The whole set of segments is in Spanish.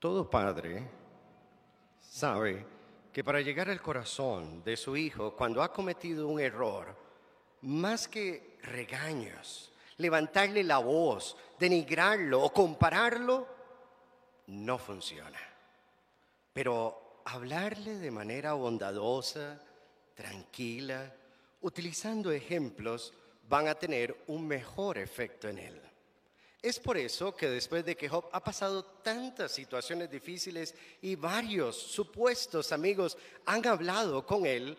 Todo padre sabe que para llegar al corazón de su hijo cuando ha cometido un error, más que regaños, levantarle la voz, denigrarlo o compararlo, no funciona. Pero hablarle de manera bondadosa, tranquila, utilizando ejemplos, van a tener un mejor efecto en él. Es por eso que después de que Job ha pasado tantas situaciones difíciles y varios supuestos amigos han hablado con él,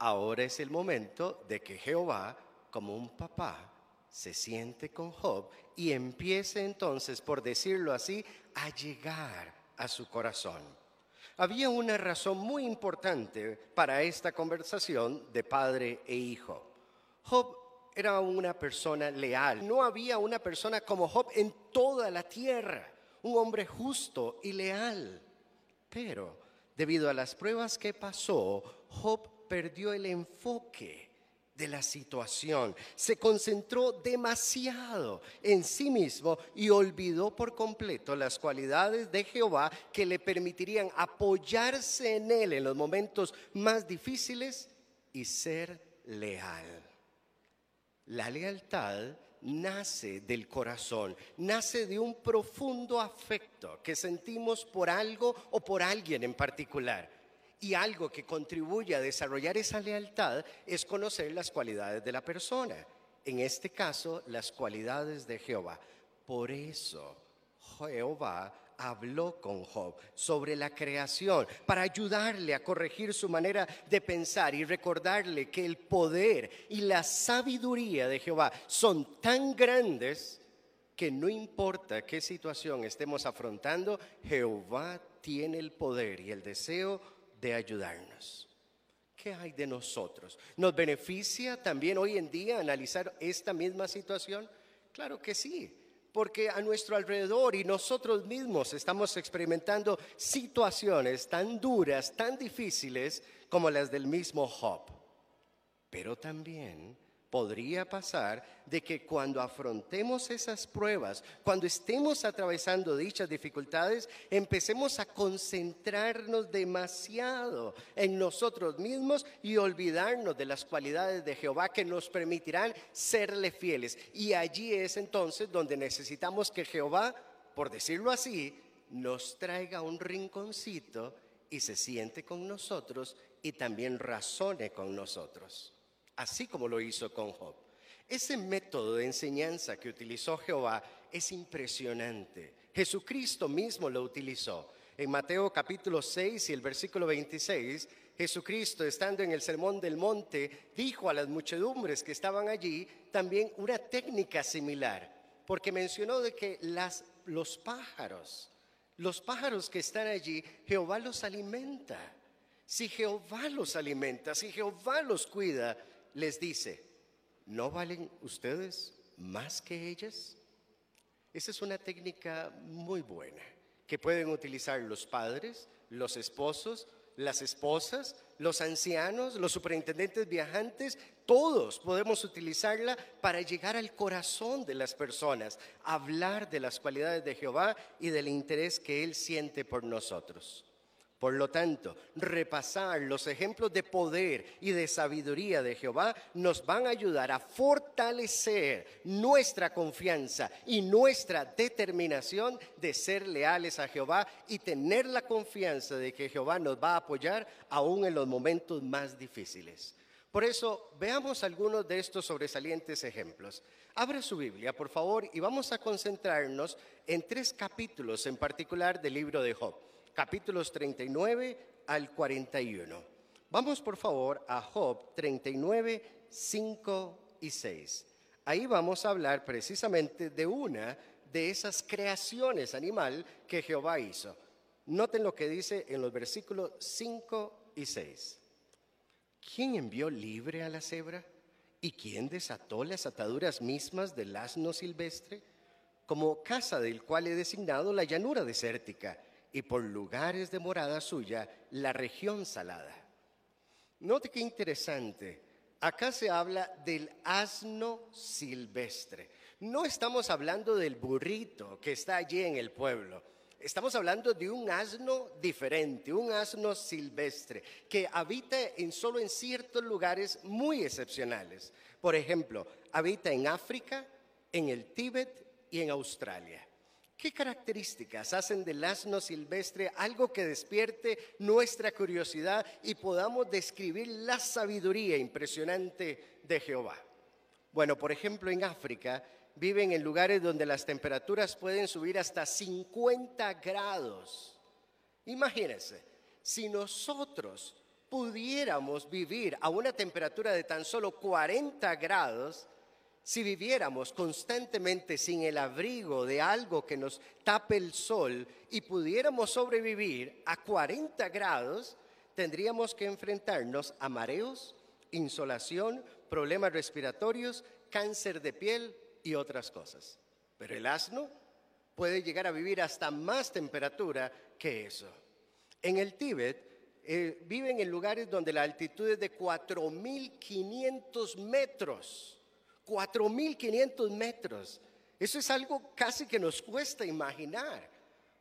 ahora es el momento de que Jehová, como un papá, se siente con Job y empiece entonces, por decirlo así, a llegar a su corazón. Había una razón muy importante para esta conversación de padre e hijo. Job era una persona leal. No había una persona como Job en toda la tierra, un hombre justo y leal. Pero debido a las pruebas que pasó, Job perdió el enfoque de la situación, se concentró demasiado en sí mismo y olvidó por completo las cualidades de Jehová que le permitirían apoyarse en él en los momentos más difíciles y ser leal. La lealtad nace del corazón, nace de un profundo afecto que sentimos por algo o por alguien en particular. Y algo que contribuye a desarrollar esa lealtad es conocer las cualidades de la persona. En este caso, las cualidades de Jehová. Por eso Jehová habló con Job sobre la creación para ayudarle a corregir su manera de pensar y recordarle que el poder y la sabiduría de Jehová son tan grandes que no importa qué situación estemos afrontando, Jehová tiene el poder y el deseo de ayudarnos. ¿Qué hay de nosotros? ¿Nos beneficia también hoy en día analizar esta misma situación? Claro que sí porque a nuestro alrededor y nosotros mismos estamos experimentando situaciones tan duras, tan difíciles como las del mismo Job. Pero también podría pasar de que cuando afrontemos esas pruebas, cuando estemos atravesando dichas dificultades, empecemos a concentrarnos demasiado en nosotros mismos y olvidarnos de las cualidades de Jehová que nos permitirán serle fieles. Y allí es entonces donde necesitamos que Jehová, por decirlo así, nos traiga un rinconcito y se siente con nosotros y también razone con nosotros así como lo hizo con Job. Ese método de enseñanza que utilizó Jehová es impresionante. Jesucristo mismo lo utilizó. En Mateo capítulo 6 y el versículo 26, Jesucristo, estando en el sermón del monte, dijo a las muchedumbres que estaban allí también una técnica similar, porque mencionó de que los pájaros, los pájaros que están allí, Jehová los alimenta. Si Jehová los alimenta, si Jehová los cuida, les dice, ¿no valen ustedes más que ellas? Esa es una técnica muy buena que pueden utilizar los padres, los esposos, las esposas, los ancianos, los superintendentes viajantes, todos podemos utilizarla para llegar al corazón de las personas, hablar de las cualidades de Jehová y del interés que Él siente por nosotros. Por lo tanto, repasar los ejemplos de poder y de sabiduría de Jehová nos van a ayudar a fortalecer nuestra confianza y nuestra determinación de ser leales a Jehová y tener la confianza de que Jehová nos va a apoyar aún en los momentos más difíciles. Por eso, veamos algunos de estos sobresalientes ejemplos. Abra su Biblia, por favor, y vamos a concentrarnos en tres capítulos en particular del libro de Job capítulos 39 al 41. Vamos por favor a Job 39, 5 y 6. Ahí vamos a hablar precisamente de una de esas creaciones animal que Jehová hizo. Noten lo que dice en los versículos 5 y 6. ¿Quién envió libre a la cebra? ¿Y quién desató las ataduras mismas del asno silvestre? Como casa del cual he designado la llanura desértica y por lugares de morada suya la región salada. Note qué interesante. Acá se habla del asno silvestre. No estamos hablando del burrito que está allí en el pueblo. Estamos hablando de un asno diferente, un asno silvestre, que habita en solo en ciertos lugares muy excepcionales. Por ejemplo, habita en África, en el Tíbet y en Australia. ¿Qué características hacen del asno silvestre algo que despierte nuestra curiosidad y podamos describir la sabiduría impresionante de Jehová? Bueno, por ejemplo, en África viven en lugares donde las temperaturas pueden subir hasta 50 grados. Imagínense, si nosotros pudiéramos vivir a una temperatura de tan solo 40 grados, si viviéramos constantemente sin el abrigo de algo que nos tape el sol y pudiéramos sobrevivir a 40 grados, tendríamos que enfrentarnos a mareos, insolación, problemas respiratorios, cáncer de piel y otras cosas. Pero el asno puede llegar a vivir hasta más temperatura que eso. En el Tíbet eh, viven en lugares donde la altitud es de 4.500 metros. 4.500 metros. Eso es algo casi que nos cuesta imaginar.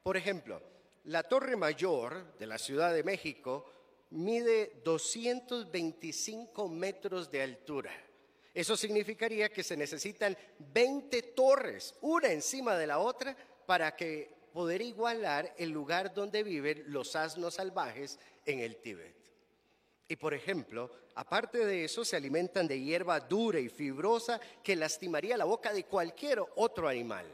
Por ejemplo, la Torre Mayor de la Ciudad de México mide 225 metros de altura. Eso significaría que se necesitan 20 torres, una encima de la otra, para que poder igualar el lugar donde viven los asnos salvajes en el Tíbet. Y por ejemplo, aparte de eso, se alimentan de hierba dura y fibrosa que lastimaría la boca de cualquier otro animal.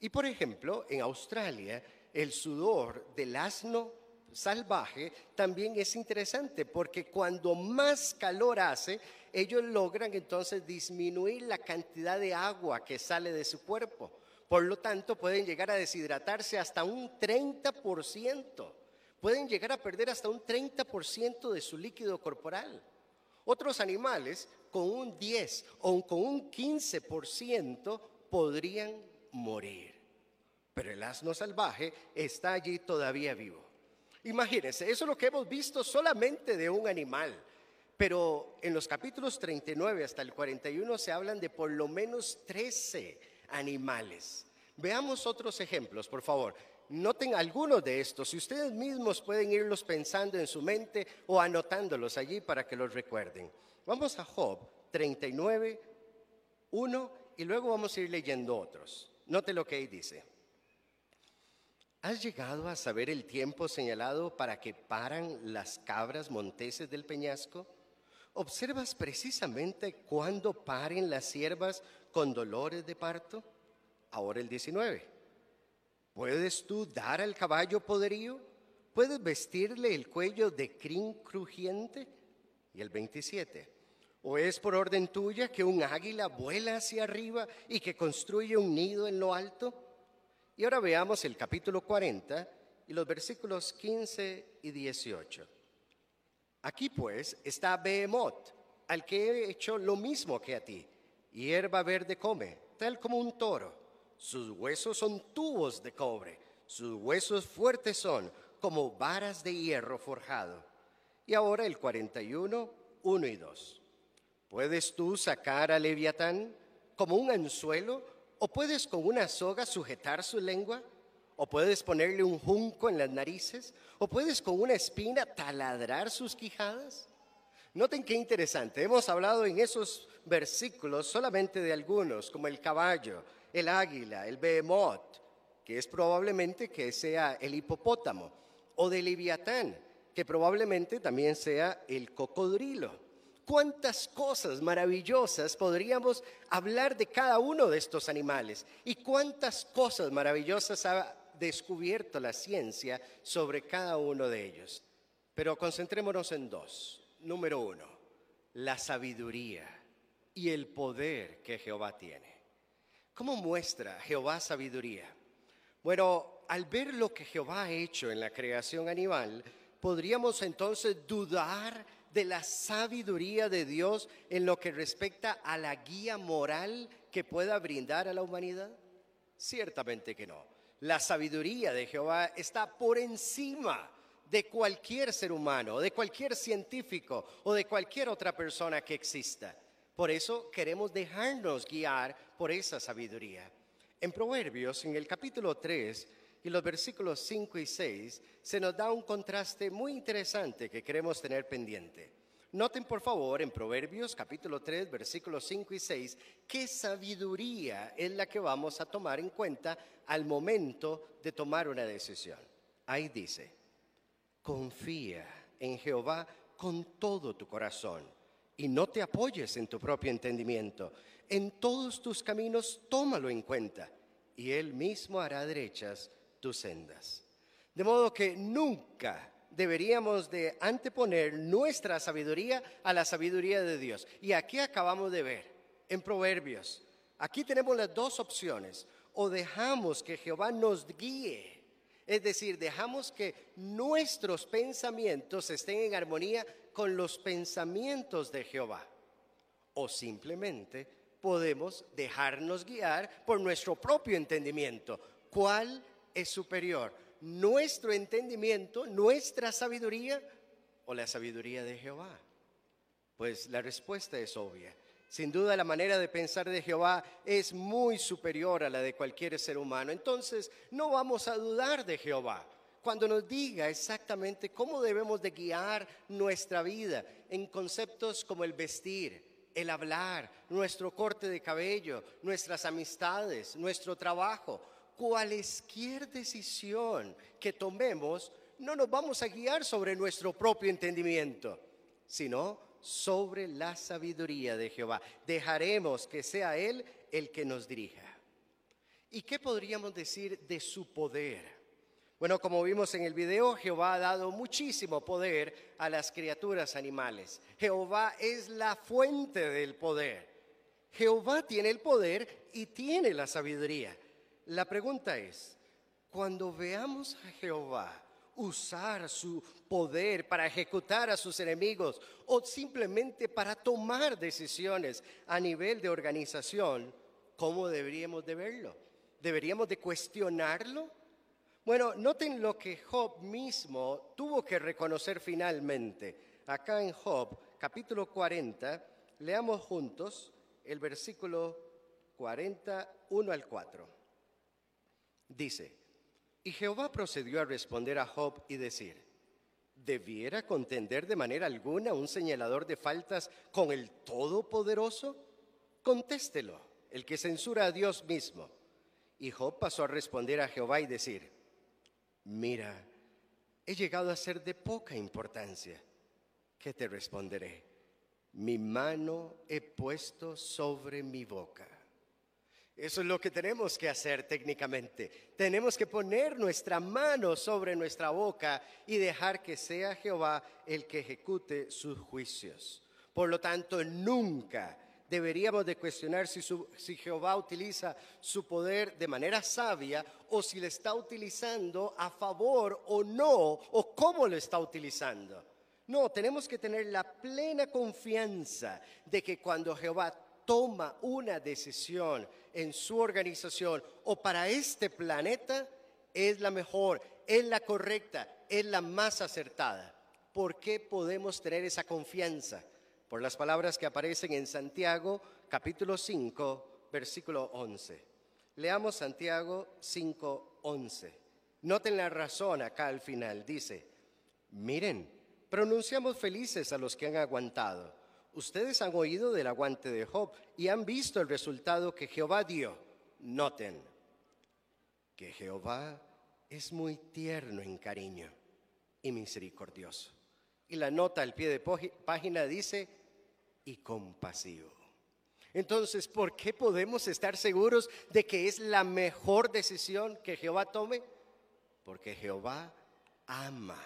Y por ejemplo, en Australia, el sudor del asno salvaje también es interesante porque cuando más calor hace, ellos logran entonces disminuir la cantidad de agua que sale de su cuerpo. Por lo tanto, pueden llegar a deshidratarse hasta un 30% pueden llegar a perder hasta un 30% de su líquido corporal. Otros animales con un 10 o con un 15% podrían morir. Pero el asno salvaje está allí todavía vivo. Imagínense, eso es lo que hemos visto solamente de un animal. Pero en los capítulos 39 hasta el 41 se hablan de por lo menos 13 animales. Veamos otros ejemplos, por favor. Noten algunos de estos, si ustedes mismos pueden irlos pensando en su mente o anotándolos allí para que los recuerden. Vamos a Job 39, 1 y luego vamos a ir leyendo otros. Note lo que ahí dice. ¿Has llegado a saber el tiempo señalado para que paran las cabras monteses del peñasco? ¿Observas precisamente cuándo paren las siervas con dolores de parto? Ahora el 19. ¿Puedes tú dar al caballo poderío? ¿Puedes vestirle el cuello de crin crujiente? Y el 27. ¿O es por orden tuya que un águila vuela hacia arriba y que construye un nido en lo alto? Y ahora veamos el capítulo 40 y los versículos 15 y 18. Aquí pues está Behemoth, al que he hecho lo mismo que a ti. Hierba verde come, tal como un toro sus huesos son tubos de cobre, sus huesos fuertes son como varas de hierro forjado. Y ahora el 41, 1 y 2. ¿Puedes tú sacar a Leviatán como un anzuelo? ¿O puedes con una soga sujetar su lengua? ¿O puedes ponerle un junco en las narices? ¿O puedes con una espina taladrar sus quijadas? Noten qué interesante. Hemos hablado en esos versículos solamente de algunos, como el caballo, el águila, el behemoth, que es probablemente que sea el hipopótamo, o del leviatán, que probablemente también sea el cocodrilo. ¿Cuántas cosas maravillosas podríamos hablar de cada uno de estos animales? ¿Y cuántas cosas maravillosas ha descubierto la ciencia sobre cada uno de ellos? Pero concentrémonos en dos. Número uno, la sabiduría y el poder que Jehová tiene. ¿Cómo muestra Jehová sabiduría? Bueno, al ver lo que Jehová ha hecho en la creación animal, podríamos entonces dudar de la sabiduría de Dios en lo que respecta a la guía moral que pueda brindar a la humanidad? Ciertamente que no. La sabiduría de Jehová está por encima de cualquier ser humano, de cualquier científico o de cualquier otra persona que exista. Por eso queremos dejarnos guiar por esa sabiduría. En Proverbios, en el capítulo 3 y los versículos 5 y 6 se nos da un contraste muy interesante que queremos tener pendiente. Noten por favor en Proverbios capítulo 3 versículos 5 y 6 qué sabiduría es la que vamos a tomar en cuenta al momento de tomar una decisión. Ahí dice, confía en Jehová con todo tu corazón y no te apoyes en tu propio entendimiento. En todos tus caminos tómalo en cuenta y Él mismo hará derechas tus sendas. De modo que nunca deberíamos de anteponer nuestra sabiduría a la sabiduría de Dios. Y aquí acabamos de ver, en Proverbios, aquí tenemos las dos opciones. O dejamos que Jehová nos guíe, es decir, dejamos que nuestros pensamientos estén en armonía con los pensamientos de Jehová. O simplemente podemos dejarnos guiar por nuestro propio entendimiento. ¿Cuál es superior? ¿Nuestro entendimiento, nuestra sabiduría o la sabiduría de Jehová? Pues la respuesta es obvia. Sin duda la manera de pensar de Jehová es muy superior a la de cualquier ser humano. Entonces no vamos a dudar de Jehová cuando nos diga exactamente cómo debemos de guiar nuestra vida en conceptos como el vestir, el hablar, nuestro corte de cabello, nuestras amistades, nuestro trabajo, cualesquier decisión que tomemos, no nos vamos a guiar sobre nuestro propio entendimiento, sino sobre la sabiduría de Jehová. Dejaremos que sea Él el que nos dirija. ¿Y qué podríamos decir de su poder? Bueno, como vimos en el video, Jehová ha dado muchísimo poder a las criaturas animales. Jehová es la fuente del poder. Jehová tiene el poder y tiene la sabiduría. La pregunta es, cuando veamos a Jehová usar su poder para ejecutar a sus enemigos o simplemente para tomar decisiones a nivel de organización, ¿cómo deberíamos de verlo? ¿Deberíamos de cuestionarlo? Bueno, noten lo que Job mismo tuvo que reconocer finalmente. Acá en Job, capítulo 40, leamos juntos el versículo 41 al 4. Dice, y Jehová procedió a responder a Job y decir, ¿debiera contender de manera alguna un señalador de faltas con el Todopoderoso? Contéstelo, el que censura a Dios mismo. Y Job pasó a responder a Jehová y decir, mira, he llegado a ser de poca importancia. ¿Qué te responderé? Mi mano he puesto sobre mi boca. Eso es lo que tenemos que hacer técnicamente. Tenemos que poner nuestra mano sobre nuestra boca y dejar que sea Jehová el que ejecute sus juicios. Por lo tanto, nunca deberíamos de cuestionar si, si, Jehová utiliza su poder de manera sabia o si le está utilizando a favor o no, o cómo lo está utilizando. No, tenemos que tener la plena confianza de que cuando Jehová toma una decisión en su organización o para este planeta, es la mejor, es la correcta, es la más acertada. ¿Por qué podemos tener esa confianza? Por las palabras que aparecen en Santiago capítulo 5, versículo 11. Leamos Santiago 5, 11. Noten la razón acá al final. Dice, miren, pronunciamos felices a los que han aguantado. Ustedes han oído del aguante de Job y han visto el resultado que Jehová dio. Noten que Jehová es muy tierno en cariño y misericordioso. Y la nota al pie de página dice, y compasivo. Entonces, ¿por qué podemos estar seguros de que es la mejor decisión que Jehová tome? Porque Jehová ama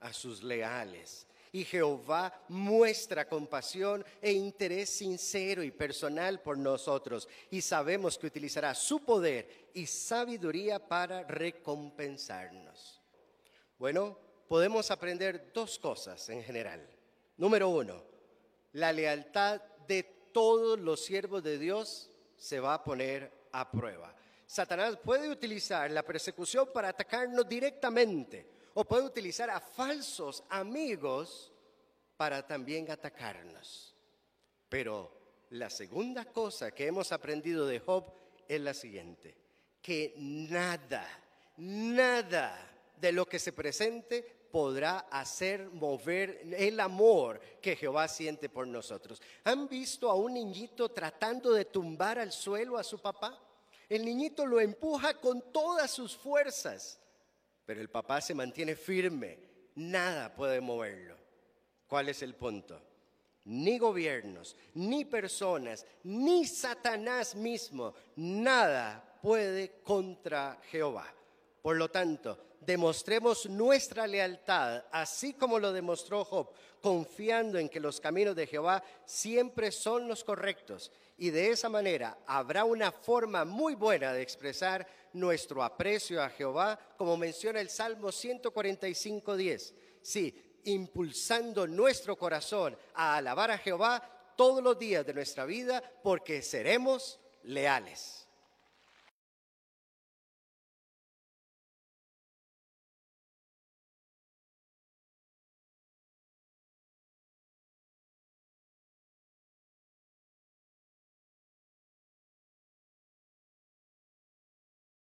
a sus leales y Jehová muestra compasión e interés sincero y personal por nosotros y sabemos que utilizará su poder y sabiduría para recompensarnos. Bueno, podemos aprender dos cosas en general. Número uno, la lealtad de todos los siervos de Dios se va a poner a prueba. Satanás puede utilizar la persecución para atacarnos directamente o puede utilizar a falsos amigos para también atacarnos. Pero la segunda cosa que hemos aprendido de Job es la siguiente, que nada nada de lo que se presente podrá hacer mover el amor que Jehová siente por nosotros. ¿Han visto a un niñito tratando de tumbar al suelo a su papá? El niñito lo empuja con todas sus fuerzas, pero el papá se mantiene firme, nada puede moverlo. ¿Cuál es el punto? Ni gobiernos, ni personas, ni Satanás mismo, nada puede contra Jehová. Por lo tanto, demostremos nuestra lealtad, así como lo demostró Job, confiando en que los caminos de Jehová siempre son los correctos. Y de esa manera habrá una forma muy buena de expresar nuestro aprecio a Jehová, como menciona el Salmo 145.10. Sí, impulsando nuestro corazón a alabar a Jehová todos los días de nuestra vida, porque seremos leales.